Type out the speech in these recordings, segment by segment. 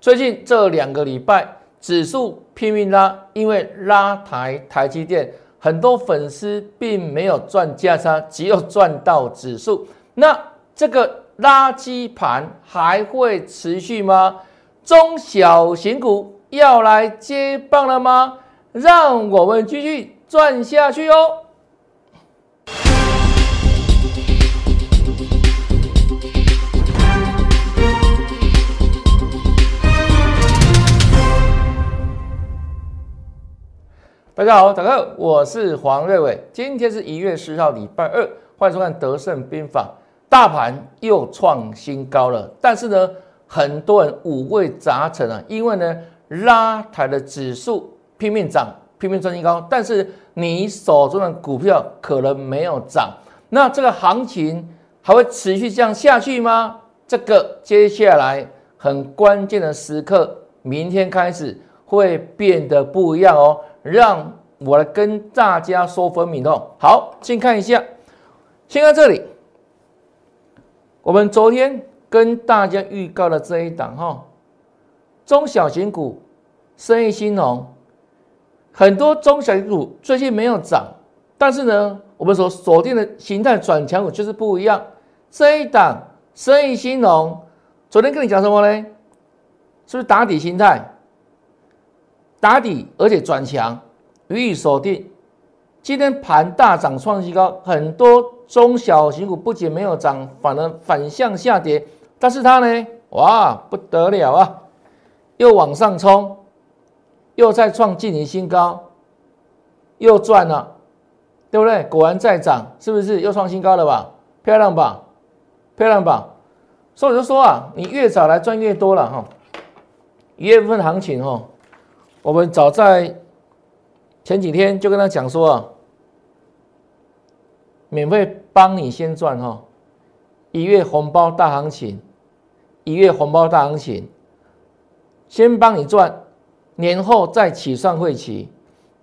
最近这两个礼拜，指数拼命拉，因为拉抬台积电，很多粉丝并没有赚价差，只有赚到指数。那这个垃圾盘还会持续吗？中小型股要来接棒了吗？让我们继续赚下去哦！大家好，大家好，我是黄瑞伟。今天是一月十号，礼拜二，欢迎收看《德胜兵法》。大盘又创新高了，但是呢，很多人五味杂陈啊，因为呢，拉抬的指数拼命涨，拼命创新高，但是你手中的股票可能没有涨，那这个行情还会持续这样下去吗？这个接下来很关键的时刻，明天开始会变得不一样哦。让我来跟大家说分明哦。好，先看一下，先看这里，我们昨天跟大家预告的这一档哈，中小型股，生意兴隆，很多中小型股最近没有涨，但是呢，我们所锁定的形态转强股就是不一样。这一档生意兴隆，昨天跟你讲什么呢？是不是打底形态？打底，而且转强，予以锁定。今天盘大涨创新高，很多中小型股不仅没有涨，反而反向下跌。但是它呢，哇，不得了啊，又往上冲，又再创近年新高，又赚了，对不对？果然在涨，是不是又创新高了吧？漂亮吧？漂亮吧？所以我就说啊，你越早来赚越多了哈。一月份行情哈。我们早在前几天就跟他讲说啊，免费帮你先赚哈，一月红包大行情，一月红包大行情，先帮你赚，年后再起算会期，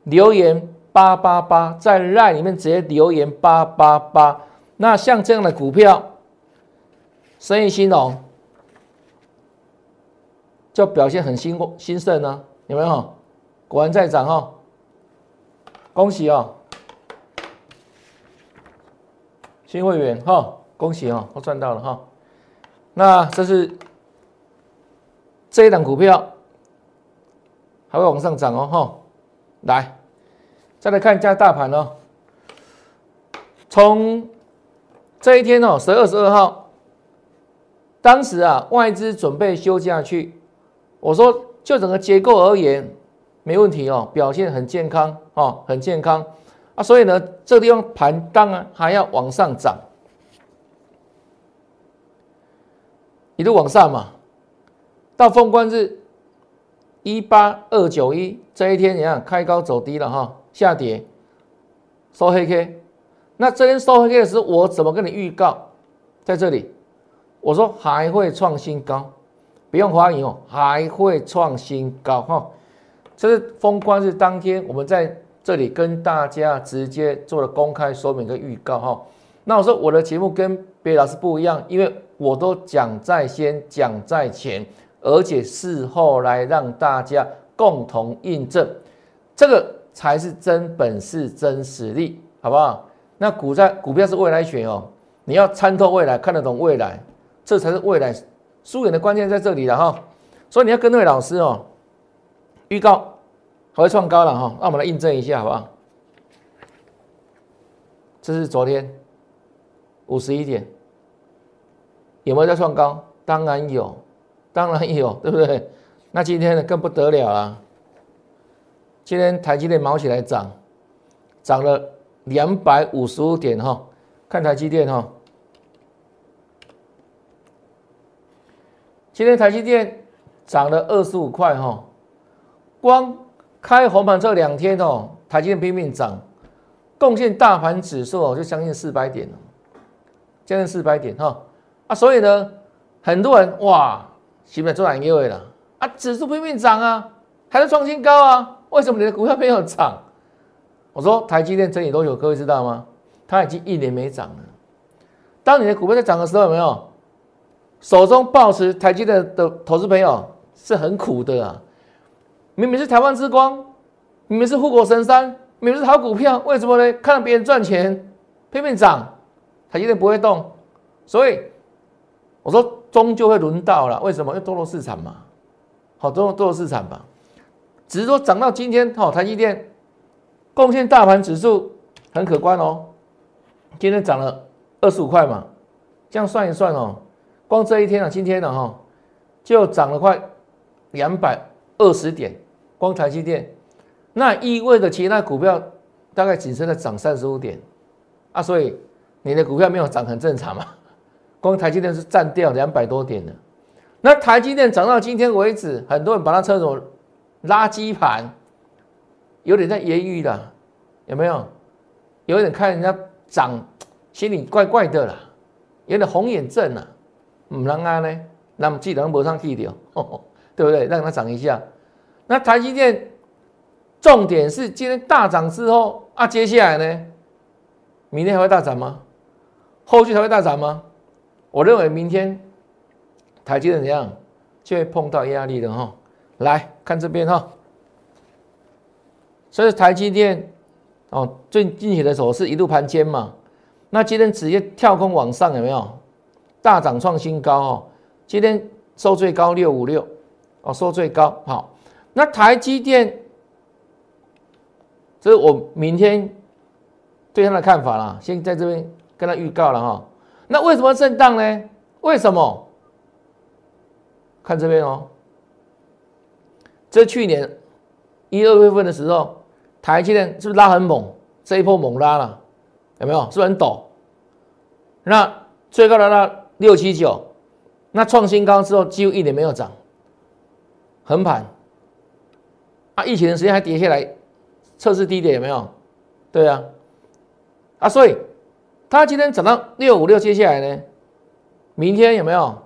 留言八八八，在 line 里面直接留言八八八，那像这样的股票，生意兴隆，就表现很兴兴盛呢。有没有？果然在涨哈，恭喜哦，新会员哈，恭喜哦，都赚到了哈。那这是这一档股票还会往上涨哦哈。来，再来看一下大盘哦。从这一天哦，十月二十二号，当时啊，外资准备休假去，我说。就整个结构而言，没问题哦，表现很健康哦，很健康啊，所以呢，这个地方盘当然还要往上涨，一路往上嘛，到封关日一八二九一这一天，你看开高走低了哈，下跌收黑 K，那这天收黑 K 的时候，我怎么跟你预告？在这里，我说还会创新高。不用怀疑哦，还会创新高哈！这是封关日当天，我们在这里跟大家直接做了公开说明跟预告哈。那我说我的节目跟别的老师不一样，因为我都讲在先，讲在前，而且事后来让大家共同印证，这个才是真本事、真实力，好不好？那股在股票是未来选哦，你要参透未来，看得懂未来，这才是未来。输赢的关键在这里了哈，所以你要跟那位老师哦，预告还会创高了哈，那我们来印证一下好不好？这是昨天五十一点，有没有在创高？当然有，当然有，对不对？那今天呢更不得了了，今天台积电毛起来涨，涨了两百五十五点哈，看台积电哈。今天台积电涨了二十五块哈，光开红盘这两天哦，台积电拼命涨，贡献大盘指数哦就将近四百点了，将近四百点哈啊，所以呢，很多人哇，基本做哪一位了啊？指数拼命涨啊，还在创新高啊？为什么你的股票没有涨？我说台积电整理多久？各位知道吗？它已经一年没涨了。当你的股票在涨的时候，有没有？手中抱持台积电的投资朋友，是很苦的啊。明明是台湾之光，明明是护国神山，明明是好股票，为什么呢？看到别人赚钱，偏偏涨，台积电不会动。所以我说，终究会轮到了。为什么？因为多头市场嘛，好多多头市场吧。只是说涨到今天，好，台积电贡献大盘指数很可观哦。今天涨了二十五块嘛，这样算一算哦，光这一天啊，今天的哈就涨了快两百二十点，光台积电，那意味着其他股票大概仅剩的涨三十五点。啊，所以你的股票没有涨很正常嘛。光台积电是占掉两百多点的，那台积电涨到今天为止，很多人把它称作垃圾盘，有点在揶揄的，有没有？有点看人家涨，心里怪怪的啦，有点红眼症啊，唔能啊呢，那么既然没上去的，对不对？让它涨一下。那台积电重点是今天大涨之后啊，接下来呢，明天还会大涨吗？后续还会大涨吗？我认为明天台积电怎样就会碰到压力的哈。来看这边哈，所以台积电哦，最近起的时候是一路盘尖嘛，那今天直接跳空往上有没有大涨创新高哦？今天收最高六五六哦，收最高好。那台积电，这是我明天对他的看法啦，先在这边跟他预告了哈。那为什么震荡呢？为什么？看这边哦。这去年一二月份的时候，台积电是不是拉很猛？这一波猛拉了，有没有？是不是很陡？那最高来到六七九，那创新高之后几乎一年没有涨，横盘。啊，疫情的时间还跌下来，测试低点有没有？对啊，啊，所以它今天涨到六五六，接下来呢，明天有没有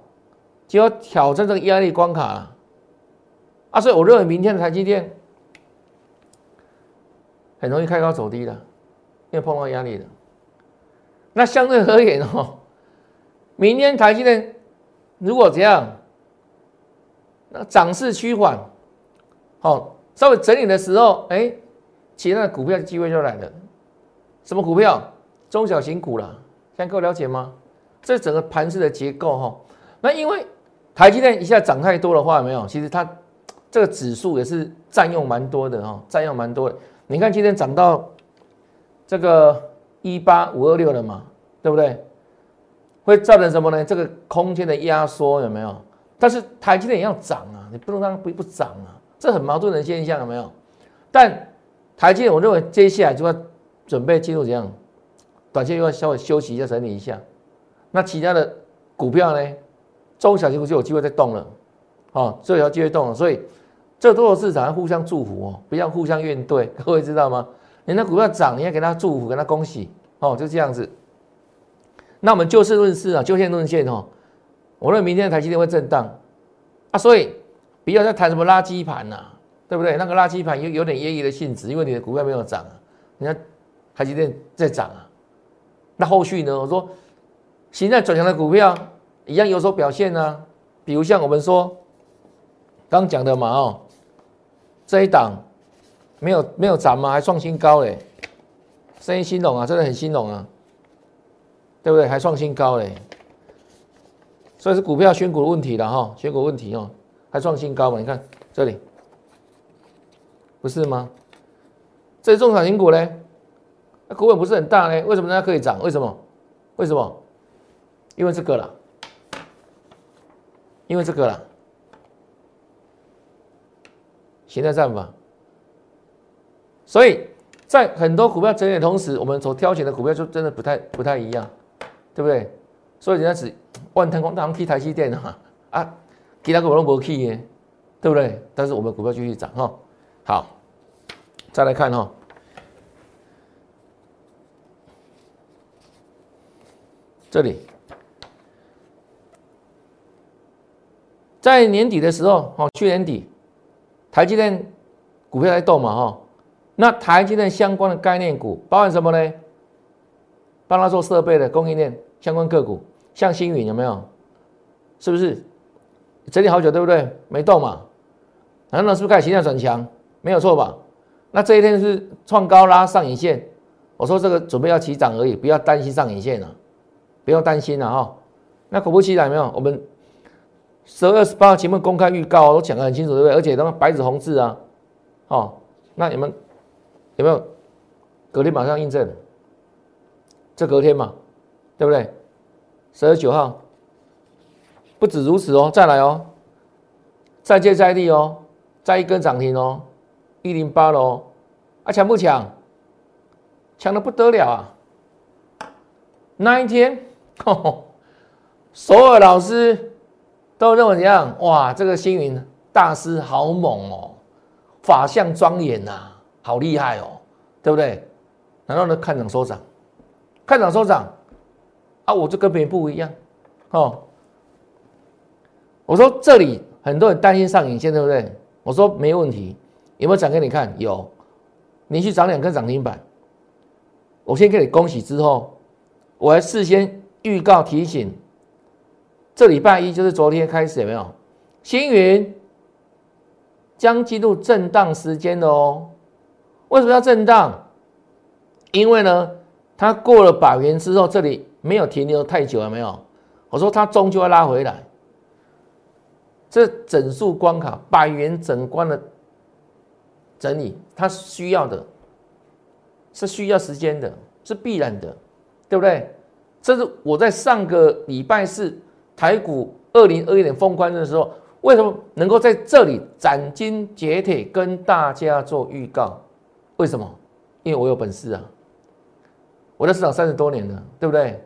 就要挑战这个压力关卡了？啊，所以我认为明天的台积电很容易开高走低的，因为碰到压力了。那相对而言哦，明天台积电如果怎样，那涨势趋缓，好，稍微整理的时候，哎，其他的股票机会就来了。什么股票？中小型股了，现在各位了解吗？这整个盘势的结构哈，那因为台积电一下涨太多的话，没有？其实它。这个指数也是占用蛮多的哈，占用蛮多的。你看今天涨到这个一八五二六了嘛，对不对？会造成什么呢？这个空间的压缩有没有？但是台积电也要涨啊，你不能让它不不涨啊，这很矛盾的现象有没有？但台积电我认为接下来就要准备进入怎样？短线又要稍微休息一下，整理一下。那其他的股票呢？中小型股就有机会再动了，哦，这条机会动了，所以。这多少市场要互相祝福哦，不要互相怨怼。各位知道吗？你那股票涨，你要给他祝福，给他恭喜哦，就这样子。那我们就事论事啊，就线论线哦。我认为明天的台积电会震荡啊，所以不要再谈什么垃圾盘呐，对不对？那个垃圾盘有有点业余的性质，因为你的股票没有涨啊，你看台积电在涨啊。那后续呢？我说现在转强的股票一样有所表现呢，比如像我们说刚讲的嘛哦。这一档没有没有涨吗？还创新高嘞！生意兴隆啊，真的很兴隆啊，对不对？还创新高嘞！所以是股票选股的问题了哈，选股问题哦，还创新高嘛？你看这里，不是吗？这中小型股呢，那股本不是很大呢，为什么它可以涨？为什么？为什么？因为这个了，因为这个了。形态战法，所以在很多股票整理的同时，我们所挑选的股票就真的不太不太一样，对不对？所以人家只万腾光大行踢台积电啊，啊，其他股都不去耶，对不对？但是我们股票继续涨哈。好，再来看哈，这里在年底的时候，哦，去年底。台积电股票在动嘛，哈，那台积电相关的概念股包含什么呢？帮他做设备的供应链相关个股，像星云有没有？是不是？整理好久，对不对？没动嘛，然后呢，是不是开始形态转强？没有错吧？那这一天是创高拉上影线，我说这个准备要起涨而已，不要担心上影线了，不用担心了哈。那果不其然，没有我们十二月十八号节目公开预告都讲得很清楚，对不对？而且都白纸红字啊，哦，那你们有没有隔天马上印证？这隔天嘛，对不对？十二九号，不止如此哦，再来哦，再接再厉哦，再一根涨停哦，一零八喽，啊强不强？强的不得了啊！那一天，所有老师都认为怎样？哇，这个星云大师好猛哦，法相庄严呐，好厉害哦，对不对？然后呢，看涨收涨。看涨收涨啊，我就跟别人不一样哦。我说这里很多人担心上影线，对不对？我说没问题，有没有涨给你看？有，连续涨两根涨停板。我先给你恭喜之后，我还事先预告提醒，这礼拜一就是昨天开始有没有？星云将进入震荡时间的哦。为什么要震荡？因为呢？它过了百元之后，这里没有停留太久了，没有？我说它终究要拉回来。这整数关卡，百元整关的整理，它需要的，是需要时间的，是必然的，对不对？这是我在上个礼拜四台股二零二一年封关的时候，为什么能够在这里斩钉截铁跟大家做预告？为什么？因为我有本事啊！我在市场三十多年了，对不对？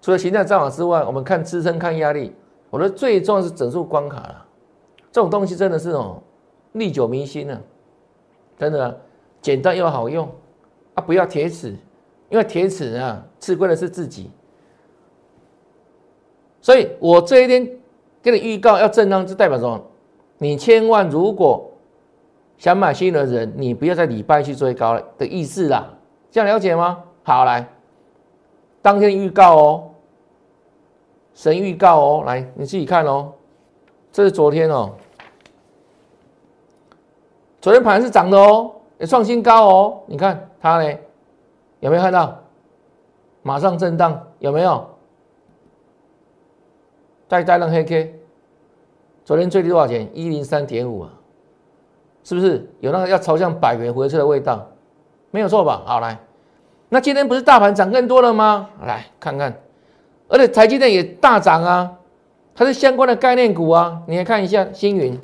除了形态战法之外，我们看支撑、看压力。我觉得最重要是整数关卡了。这种东西真的是哦，历久弥新啊，真的简单又好用啊！不要铁齿，因为铁齿啊，吃亏的是自己。所以我这一天给你预告要震荡，就代表什么？你千万如果想买新的人，你不要在礼拜去追高了的意思啦。这样了解吗？好，来，当天预告哦，神预告哦，来你自己看哦，这是昨天哦，昨天盘是涨的哦，也创新高哦，你看它呢，有没有看到？马上震荡，有没有？再带量黑 K，昨天最低多少钱？一零三点五啊，是不是有那个要朝向百元回撤的味道？没有错吧？好，来。那今天不是大盘涨更多了吗？来看看，而且台积电也大涨啊，它是相关的概念股啊。你来看一下星云，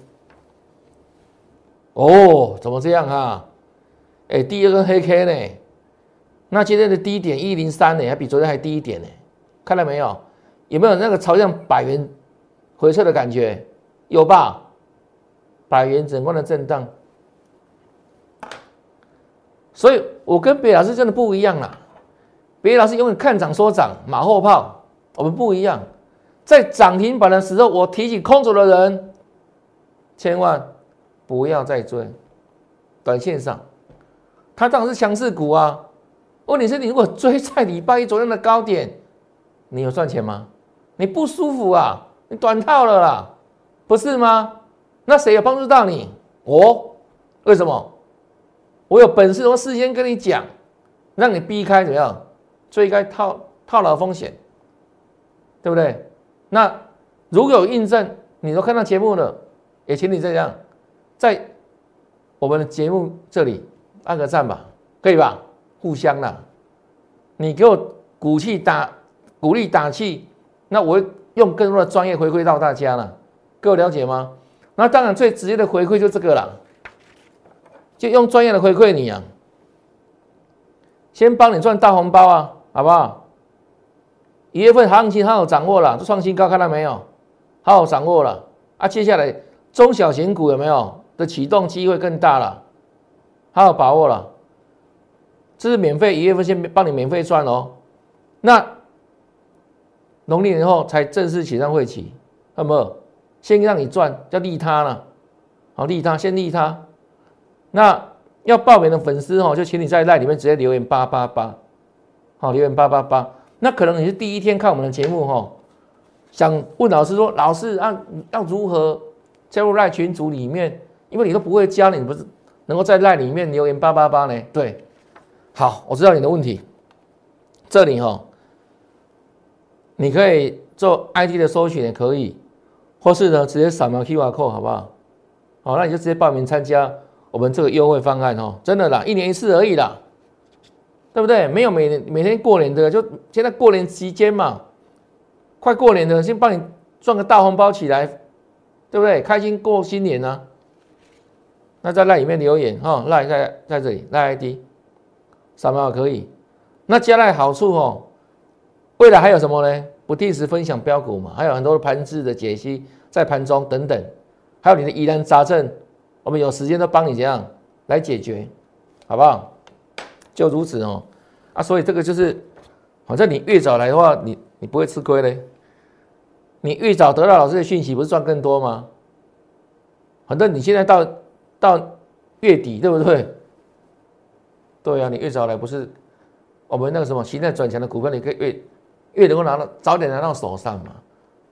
哦，怎么这样啊？哎，第二根黑 K 呢？那今天的低点一零三呢，还比昨天还低一点呢。看到没有？有没有那个朝向百元回撤的感觉？有吧？百元整关的震荡。所以我跟别老师真的不一样啦，别老师永远看涨说涨，马后炮。我们不一样，在涨停板的时候，我提醒空手的人，千万不要再追。短线上，它当然是强势股啊。问题是，你如果追在礼拜一昨天的高点，你有赚钱吗？你不舒服啊，你短套了啦，不是吗？那谁有帮助到你？我？为什么？我有本事，我事先跟你讲，让你避开怎么样追开套套牢风险，对不对？那如果有印证，你都看到节目了，也请你这样，在我们的节目这里按个赞吧，可以吧？互相啦，你给我鼓气打鼓励打气，那我会用更多的专业回馈到大家了，各位了解吗？那当然最直接的回馈就这个了。就用专业的回馈你啊，先帮你赚大红包啊，好不好？一月份行情好好掌握了，创新高看到没有？好好掌握了啊！接下来中小型股有没有的启动机会更大了？好好把握了，这是免费，一月份先帮你免费赚哦。那农历年后才正式起上会起，那么先让你赚，叫利他了，好利他，先利他。那要报名的粉丝哦，就请你在赖里面直接留言八八八，好留言八八八。那可能你是第一天看我们的节目哈，想问老师说，老师啊，要如何加入赖群组里面？因为你都不会加，你不是能够在赖里面留言八八八呢？对，好，我知道你的问题。这里哈，你可以做 ID 的搜寻也可以，或是呢直接扫描 QR code 好不好？好，那你就直接报名参加我们这个优惠方案哦，真的啦，一年一次而已啦，对不对？没有每年每天过年的，就现在过年期间嘛。快过年了，先帮你赚个大红包起来，对不对？开心过新年呢。那在那里面留言哈，赖在在这里赖 ID，扫描可以。那加赖好处哦，未来还有什么呢？不定时分享标股嘛，还有很多的盘子的解析，在盘中等等，还有你的疑难杂症，我们有时间都帮你这样来解决，好不好？就如此哦。啊，所以这个就是，反正你越早来的话，你。你不会吃亏嘞，你越早得到老师的讯息，不是赚更多吗？反正你现在到到月底，对不对？对呀，你越早来，不是我们那个什么现在转强的股票，你可以越越能够拿到早点拿到手上嘛，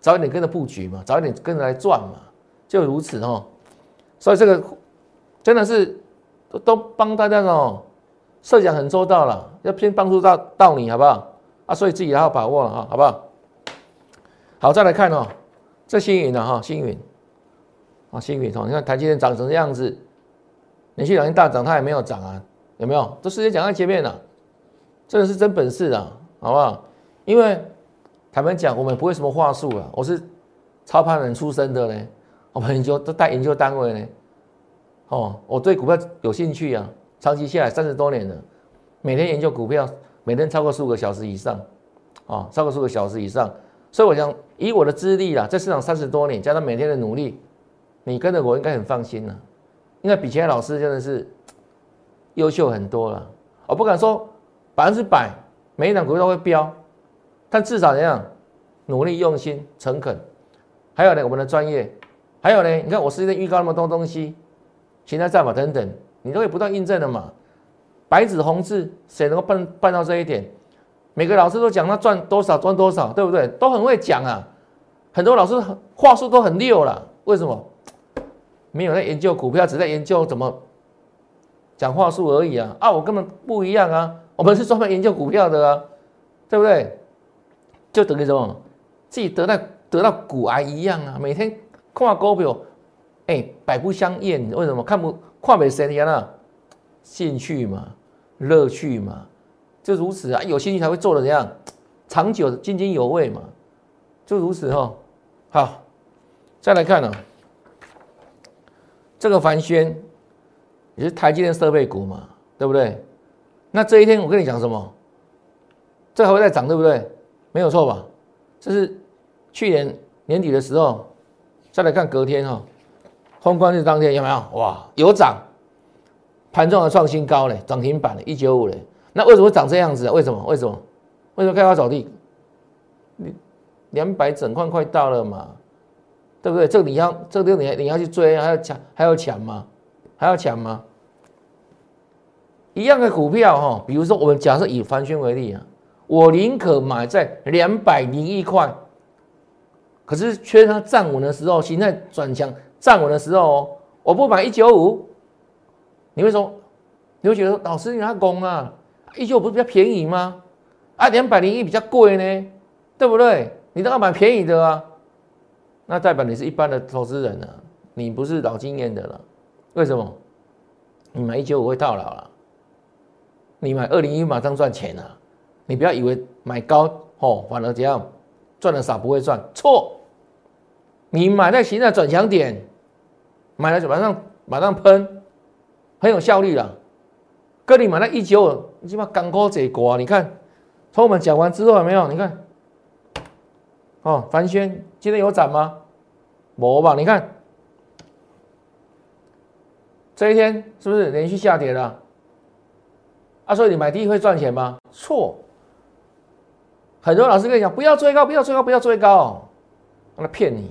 早一点跟着布局嘛，早一点跟着来赚嘛，就如此哦。所以这个真的是都都帮大家哦，设想很周到了，要先帮助到到你好不好？啊，所以自己要把握了哈，好不好？好，再来看哦，这星云呢哈，星云啊，星云哦，你看台积电涨成这样子，连续两天大涨，它也没有涨啊，有没有？都直接讲在前面了，这个是真本事啊，好不好？因为坦白讲，我们不会什么话术啊，我是操盘人出身的呢，我们研究都带研究单位呢，哦，我对股票有兴趣啊，长期下来三十多年了，每天研究股票。每天超过十五个小时以上，啊，超过十五个小时以上，所以我想以我的资历啦，在市场三十多年，加上每天的努力，你跟着我应该很放心了，因为比其他老师真的是优秀很多了。我不敢说百分之百每一档股票都会飙，但至少怎样努力用心诚恳，还有呢我们的专业，还有呢你看我事先预告那么多东西，其他战法等等，你都会不断印证的嘛。白纸红字，谁能够办办到这一点？每个老师都讲他赚多少赚多少，对不对？都很会讲啊，很多老师话术都很溜了。为什么？没有在研究股票，只在研究怎么讲话术而已啊！啊，我根本不一样啊，我们是专门研究股票的啊，对不对？就等于什么？自己得到得到骨癌一样啊！每天看股票，哎，百不相厌。为什么看不看不神样啊？兴趣嘛，乐趣嘛，就如此啊！有兴趣才会做的怎样，长久津津有味嘛，就如此哈。好，再来看呢，这个凡轩也是台积电设备股嘛，对不对？那这一天我跟你讲什么？这还会再涨，对不对？没有错吧？这是去年年底的时候，再来看隔天哈，封关日当天有没有？哇，有涨。盘中的创新高嘞，涨停板嘞，一九五嘞，那为什么会长这样子啊？为什么？为什么？为什么开发走地？你两百整块快到了嘛，对不对？这个你要，这个你你要去追，还要抢，还要抢吗？还要抢吗？一样的股票哈，比如说我们假设以凡轩为例啊，我宁可买在两百零一块，可是缺它站稳的时候，形态转强站稳的时候哦，我不买一九五。你会说，你会觉得说老师你他攻啊，一九五不是比较便宜吗？啊，两百零一比较贵呢，对不对？你都要买便宜的啊，那代表你是一般的投资人啊，你不是老经验的了。为什么？你买一九五会套牢了，你买二零一马上赚钱了。你不要以为买高哦，反而怎样赚的少不会赚，错。你买在现在转强点，买了就马上马上喷。很有效率了，哥，你买那一九五，你起码刚过这关。你看，从我们讲完之后有没有？你看，哦，凡轩今天有涨吗？没吧？你看，这一天是不是连续下跌了？啊，所以你买低会赚钱吗？错，很多老师跟你讲，不要追高，不要追高，不要追高，他骗你。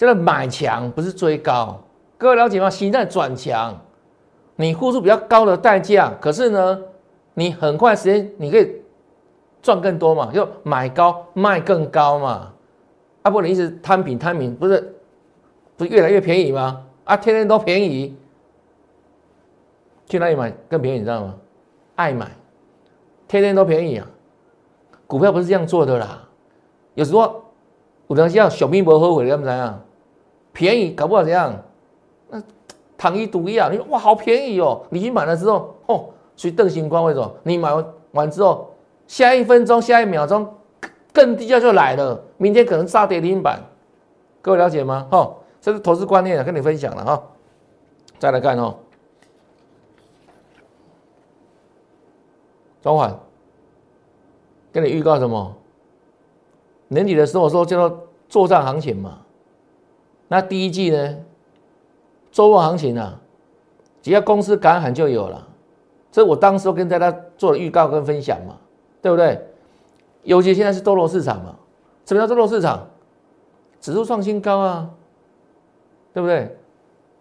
现在买强不是追高。各位了解吗？形态转强，你付出比较高的代价，可是呢，你很快时间你可以赚更多嘛，就买高卖更高嘛。啊，不，你一直摊平摊平，不是不是越来越便宜吗？啊，天天都便宜，去哪里买更便宜？你知道吗？爱买，天天都便宜啊！股票不是这样做的啦。有时候有人像小兵不后悔，怎么样？便宜搞不好怎样？那躺一赌一啊，你说哇，好便宜哦！你去买了之后，哦，以邓星光为什么？你买完之后，下一分钟、下一秒钟。更低价就来了，明天可能杀跌停板，各位了解吗？哈，这是投资观念啊，跟你分享了哈。再来看哦，中环，跟你预告什么？年底的时候我说叫做作战行情嘛。那第一季呢，周末行情啊，只要公司敢喊就有了。这我当时跟大家做了预告跟分享嘛，对不对？尤其现在是多头市场嘛？什么叫多头市场？指数创新高啊，对不对？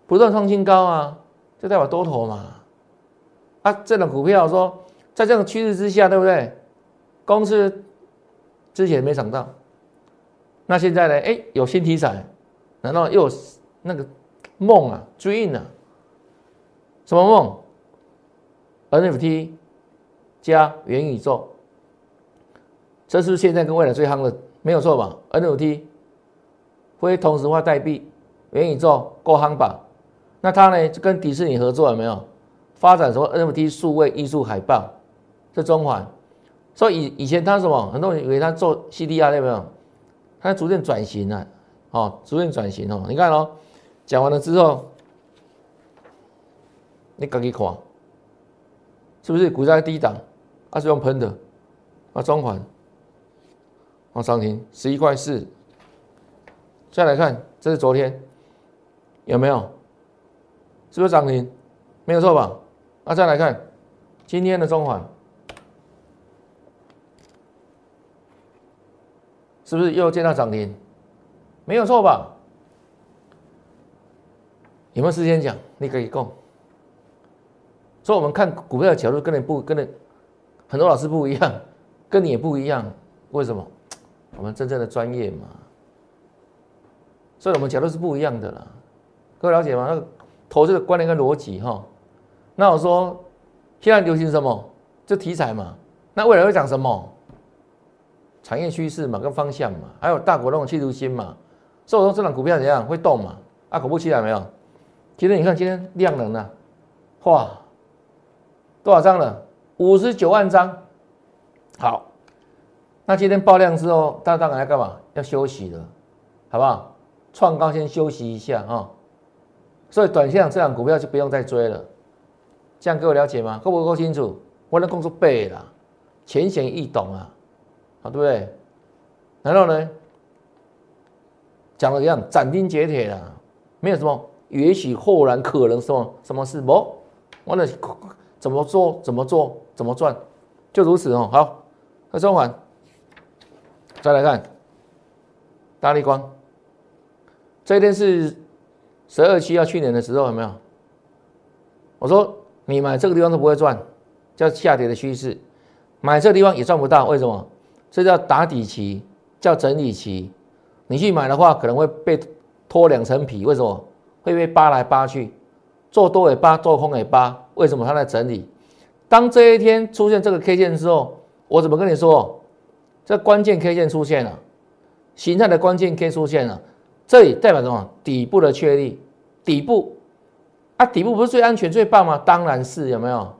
不断创新高啊，就代表多头嘛。啊，这种股票说，在这种趋势之下，对不对？公司之前没涨到，那现在呢？哎，有新题材，难道又那个梦啊？dream 啊？什么梦？NFT 加元宇宙。这是现在跟未来最夯的，没有错吧？NFT，非同质化代币，元宇宙够夯吧？那他呢，就跟迪士尼合作了没有？发展什么 NFT 数位艺术海报？是中环，所以以以前他什么？很多人以为他做 CDR 有没有？他逐渐转型了，哦，逐渐转型哦。你看哦，讲完了之后，你赶紧看，是不是股价低档？它是用喷的，啊，中环。啊涨停十一块四，再来看，这是昨天有没有？是不是涨停？没有错吧？那再来看今天的中环，是不是又见到涨停？没有错吧？有没有时间讲？你可以供。所以我们看股票的角度跟你不跟你很多老师不一样，跟你也不一样，为什么？我们真正的专业嘛，所以我们角度是不一样的啦。各位了解吗？那个投资的观念跟逻辑哈。那我说现在流行什么？就题材嘛。那未来会讲什么？产业趋势嘛，跟方向嘛，还有大股东的企图心嘛。所以我说这档股票怎样会动嘛？啊，果不其然没有。今天你看今天量能呢？哇，多少张了？五十九万张。好。那今天爆量之后，大家当然要干嘛？要休息了，好不好？创高先休息一下啊。所以短线这样股票就不用再追了。这样各位了解吗？够不够清楚？我的工作背了，浅显易懂啊，好对不对？然后呢，讲的一样斩钉截铁的，没有什么也许、后然、可能什么什么事不？我的怎么做？怎么做？怎么赚？就如此哦。好，那中环。再来看大力光，这一天是十二期要去年的时候有没有？我说你买这个地方都不会赚，叫下跌的趋势，买这个地方也赚不到，为什么？这叫打底期，叫整理期。你去买的话，可能会被脱两层皮，为什么？会被扒来扒去，做多也扒，做空也扒，为什么？它在整理。当这一天出现这个 K 线之后，我怎么跟你说？这关键 K 线出现了，形态的关键 K 出现了，这里代表什么？底部的确立，底部啊，底部不是最安全最棒吗？当然是有没有？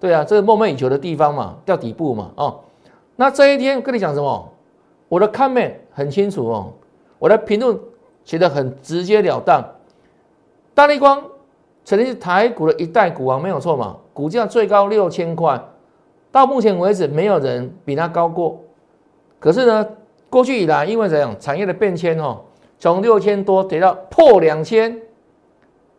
对啊，这是梦寐以求的地方嘛，叫底部嘛，哦。那这一天跟你讲什么？我的 comment 很清楚哦，我的评论写的很直截了当。大立光曾经是台股的一代股王，没有错嘛，股价最高六千块，到目前为止没有人比它高过。可是呢，过去以来，因为怎样产业的变迁哦，从六千多跌到破两千，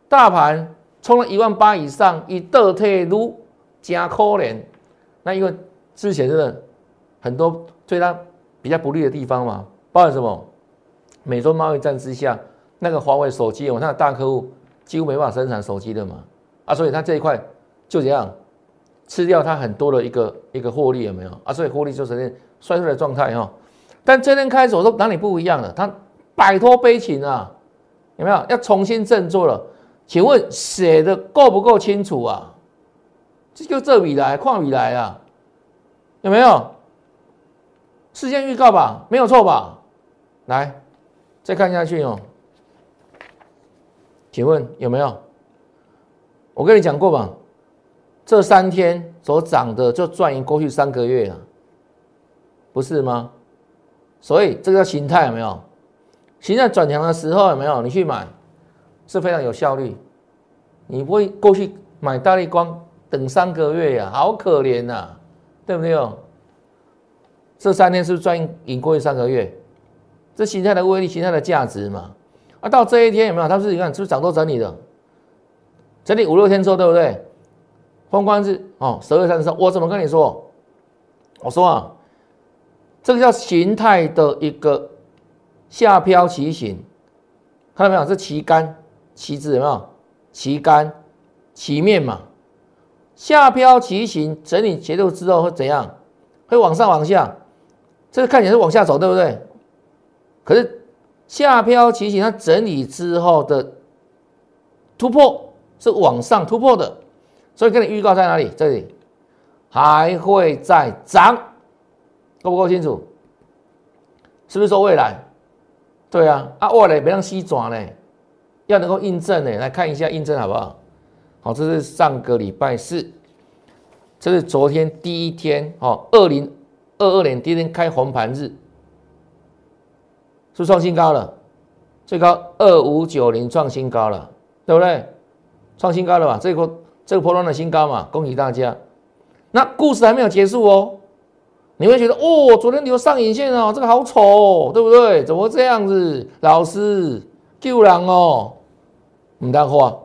大盘冲了一万八以上，以倒退路加可怜。那因为之前真的很多对它比较不利的地方嘛，包括什么？美中贸易战之下，那个华为手机，我那个大客户几乎没办法生产手机的嘛，啊，所以它这一块就这样吃掉它很多的一个一个获利有没有啊？所以获利就呈现衰退的状态哈。但这天开始我说哪里不一样了？它摆脱悲情啊，有没有要重新振作了？请问写的够不够清楚啊？这就这笔来，矿笔来啊，有没有？事先预告吧，没有错吧？来，再看下去哦。请问有没有？我跟你讲过吧，这三天所涨的就赚赢过去三个月了，不是吗？所以这个叫形态有没有？形态转强的时候有没有？你去买是非常有效率。你不会过去买大力光等三个月呀，好可怜呐，对不对哦？这三天是不是赚赢过去三个月？这形态的威力、形态的价值嘛。啊，到这一天有没有？它是你看是不是涨多整理的？整理五六天之后，对不对？封关日哦，十二月三十，我怎么跟你说？我说啊，这个叫形态的一个下漂旗形，看到没有？是旗杆、旗子有没有？旗杆、旗面嘛，下漂旗形整理结构之后会怎样？会往上往下，这个看起来是往下走，对不对？可是下漂旗形它整理之后的突破是往上突破的，所以跟你预告在哪里？这里还会再涨，够不够清楚？是不是说未来？对啊，啊未来别让西转呢？要能够印证呢，来看一下印证好不好？好，这是上个礼拜四，这是昨天第一天，哦，二零二二年第一天开红盘日，是创新高了，最高二五九零创新高了，对不对？创新高了吧？这个这个波段的新高嘛，恭喜大家。那故事还没有结束哦，你会觉得哦，昨天有上影线哦，这个好丑，对不对？怎么这样子？老师救人哦！唔当话，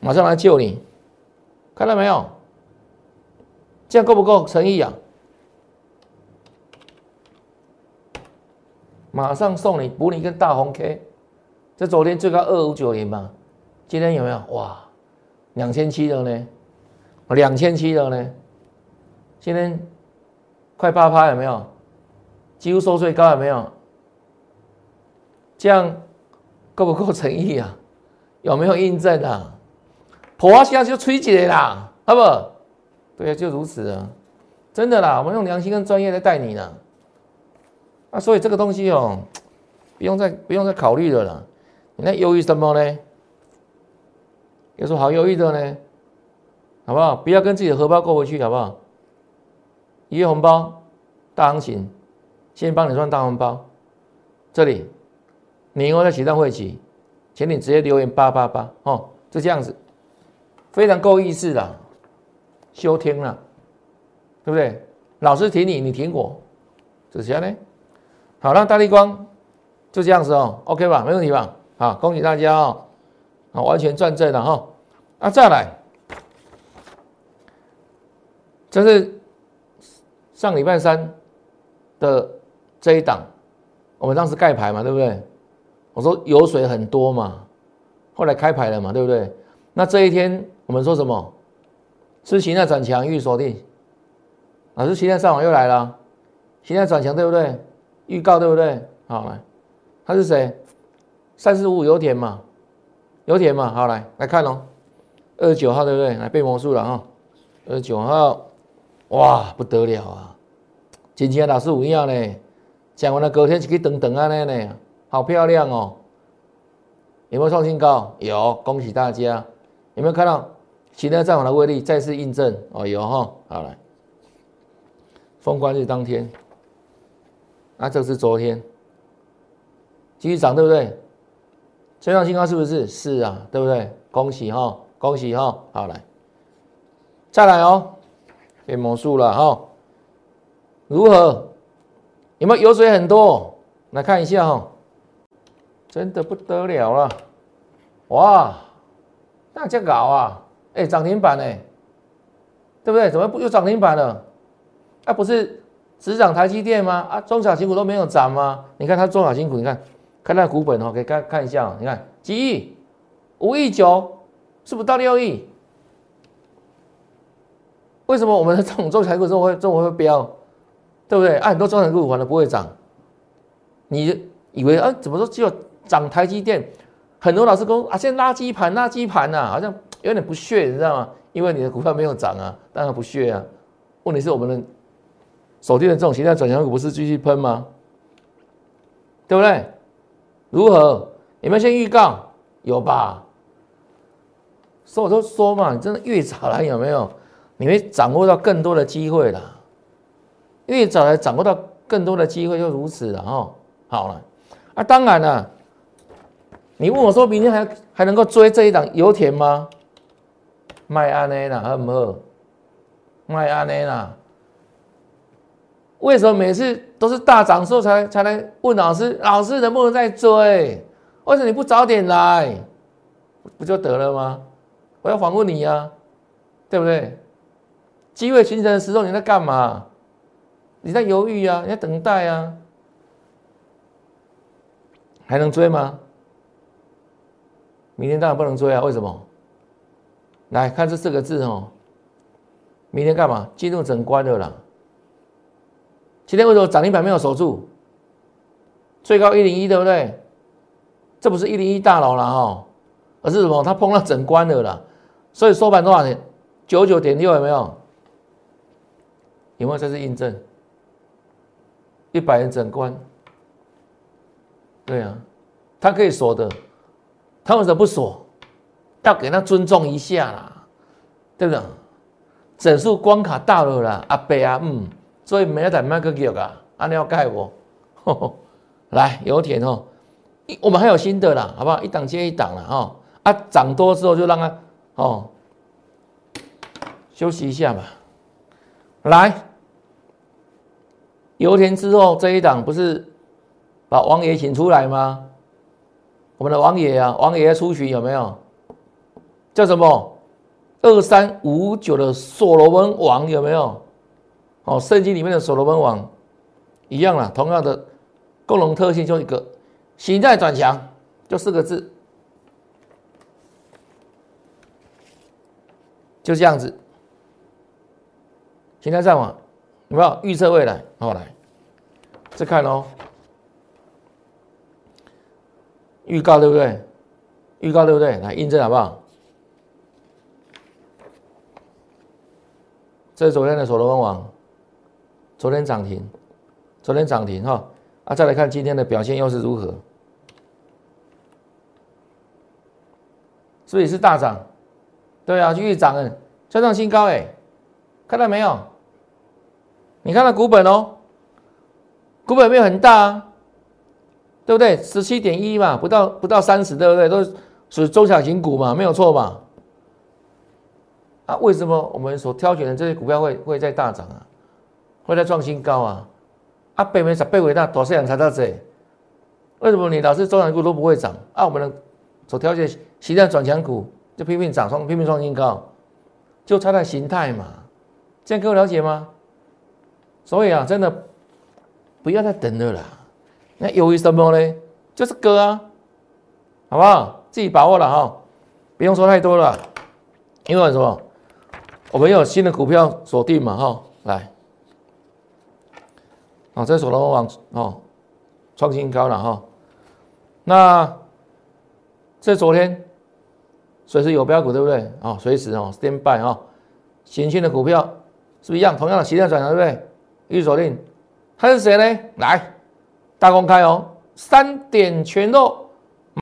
马上来救你，看到没有？这样够不够诚意啊？马上送你补你一根大红 K，这昨天最高二五九零嘛，今天有没有？哇，两千七了呢，两千七了呢，今天快八趴有没有？几乎收最高有没有？这样够不够诚意啊？有没有印证啊？破啊，现在就吹起来啦，好不？对啊，就如此啊，真的啦，我们用良心跟专业来带你呢。啊，所以这个东西哦，不用再不用再考虑了啦。你在犹豫什么呢？有什么好犹豫的呢？好不好？不要跟自己的荷包过不去，好不好？一月红包大行情，先帮你赚大红包。这里，你以后在启动会期。请你直接留言八八八哦，就这样子，非常够意思的，休听了，对不对？老师挺你，你挺我，这下呢？好了，大力光就这样子哦，OK 吧？没问题吧？好，恭喜大家哦，啊，完全转正了哈。啊，再来，这是上礼拜三的这一档，我们当时盖牌嘛，对不对？我说油水很多嘛，后来开牌了嘛，对不对？那这一天我们说什么？是形态转强预锁定，老师形态上网又来了，形态转强对不对？预告对不对？好来，他是谁？三十五油田嘛，油田嘛，好来来看哦，二十九号对不对？来变魔术了哈，二十九号，哇不得了啊，今天老师五样呢，讲完了隔天就可以等等啊那呢。好漂亮哦！有没有创新高？有，恭喜大家！有没有看到其他战法的威力再次印证？哦，有哈！好来，封关日当天，那，这是昨天继续涨，对不对？再创新高是不是？是啊，对不对？恭喜哈，恭喜哈！好来，再来哦，变魔术了哈！如何？有没有油水很多？来看一下哈。真的不得了了，哇，那这搞啊，哎，涨停板哎，对不对？怎么不又涨停板了？啊，不是只涨台积电吗？啊，中小型股都没有涨吗？你看它中小型股，你看看它股本哦，可以看看一下，你看几亿，五亿九，是不是到六亿？为什么我们的这种中小股中会中会会飙，对不对？啊，很多中小股反而不会涨，你以为啊，怎么说只有涨台积电？很多老师说啊，现在垃圾盘垃圾盘呐，好像有点不屑，你知道吗？因为你的股票没有涨啊，当然不屑啊。问题是我们的手电的这种形态转强股不是继续喷吗？对不对？如何？有没有先预告？有吧？所以我就说嘛，你真的越早来有没有？你会掌握到更多的机会了。越早来掌握到更多的机会，就如此了哈。好了，啊，当然了。你问我说明天还还能够追这一档油田吗？卖安内啦，好不好？卖安内啦。为什么每次都是大涨时候才才来问老师？老师能不能再追？为什么你不早点来？不就得了吗？我要反问你呀，对不对？机会形成的时候你在干嘛？你在犹豫啊？你在等待啊？还能追吗？明天当然不能追啊！为什么？来看这四个字哦。明天干嘛？进入整关的了。今天为什么涨停板没有守住？最高一零一，对不对？这不是一零一大佬了哈，而是什么？它碰到整关的了。所以收盘多少钱？九九点六有没有？有没有这次印证？一百元整关。对啊，他可以锁的。他为什么不锁？要给他尊重一下啦，对不对？整数关卡到了啦，阿伯啊，嗯，所以没得买个叫啊，阿你要盖我，来油田哦，我们还有新的啦，好不好？一档接一档了哈，啊，涨多之后就让它哦休息一下吧。来，油田之后这一档不是把王爷请出来吗？我们的王爷啊，王爷出巡有没有？叫什么？二三五九的所罗门王有没有？哦，圣经里面的所罗门王一样啦，同样的共同特性就一个，形态转强，就四个字，就这样子。形态上网有没有预测未来？好来，再看哦。预告对不对？预告对不对？来印证好不好？这是昨天的所罗门王，昨天涨停，昨天涨停哈啊！再来看今天的表现又是如何？所以是大涨，对啊，继续涨嗯，再创新高哎，看到没有？你看到股本哦，股本没有很大啊。对不对？十七点一嘛，不到不到三十，对不对？都属于中小型股嘛，没有错吧？啊，为什么我们所挑选的这些股票会会在大涨啊？会在创新高啊？啊，北美十倍伟大，多少人才到这？为什么你老是中小型股都不会涨？啊，我们的所挑选形态转强股就拼命涨，创拼命创新高，就差在形态嘛？这样各位了解吗？所以啊，真的不要再等了啦。那由于什么呢？就是割啊，好不好？自己把握了哈，不用说太多了。因为什么？我们有新的股票锁定嘛哈，来，啊，这所罗门网哦，创新高了哈。那这昨天随时有标股对不对？啊，随时哦，stand by 哈，新兴的股票是不是一样？同样的形态转折对不对？预锁定，他是谁呢？来。大公开哦，三点全漏，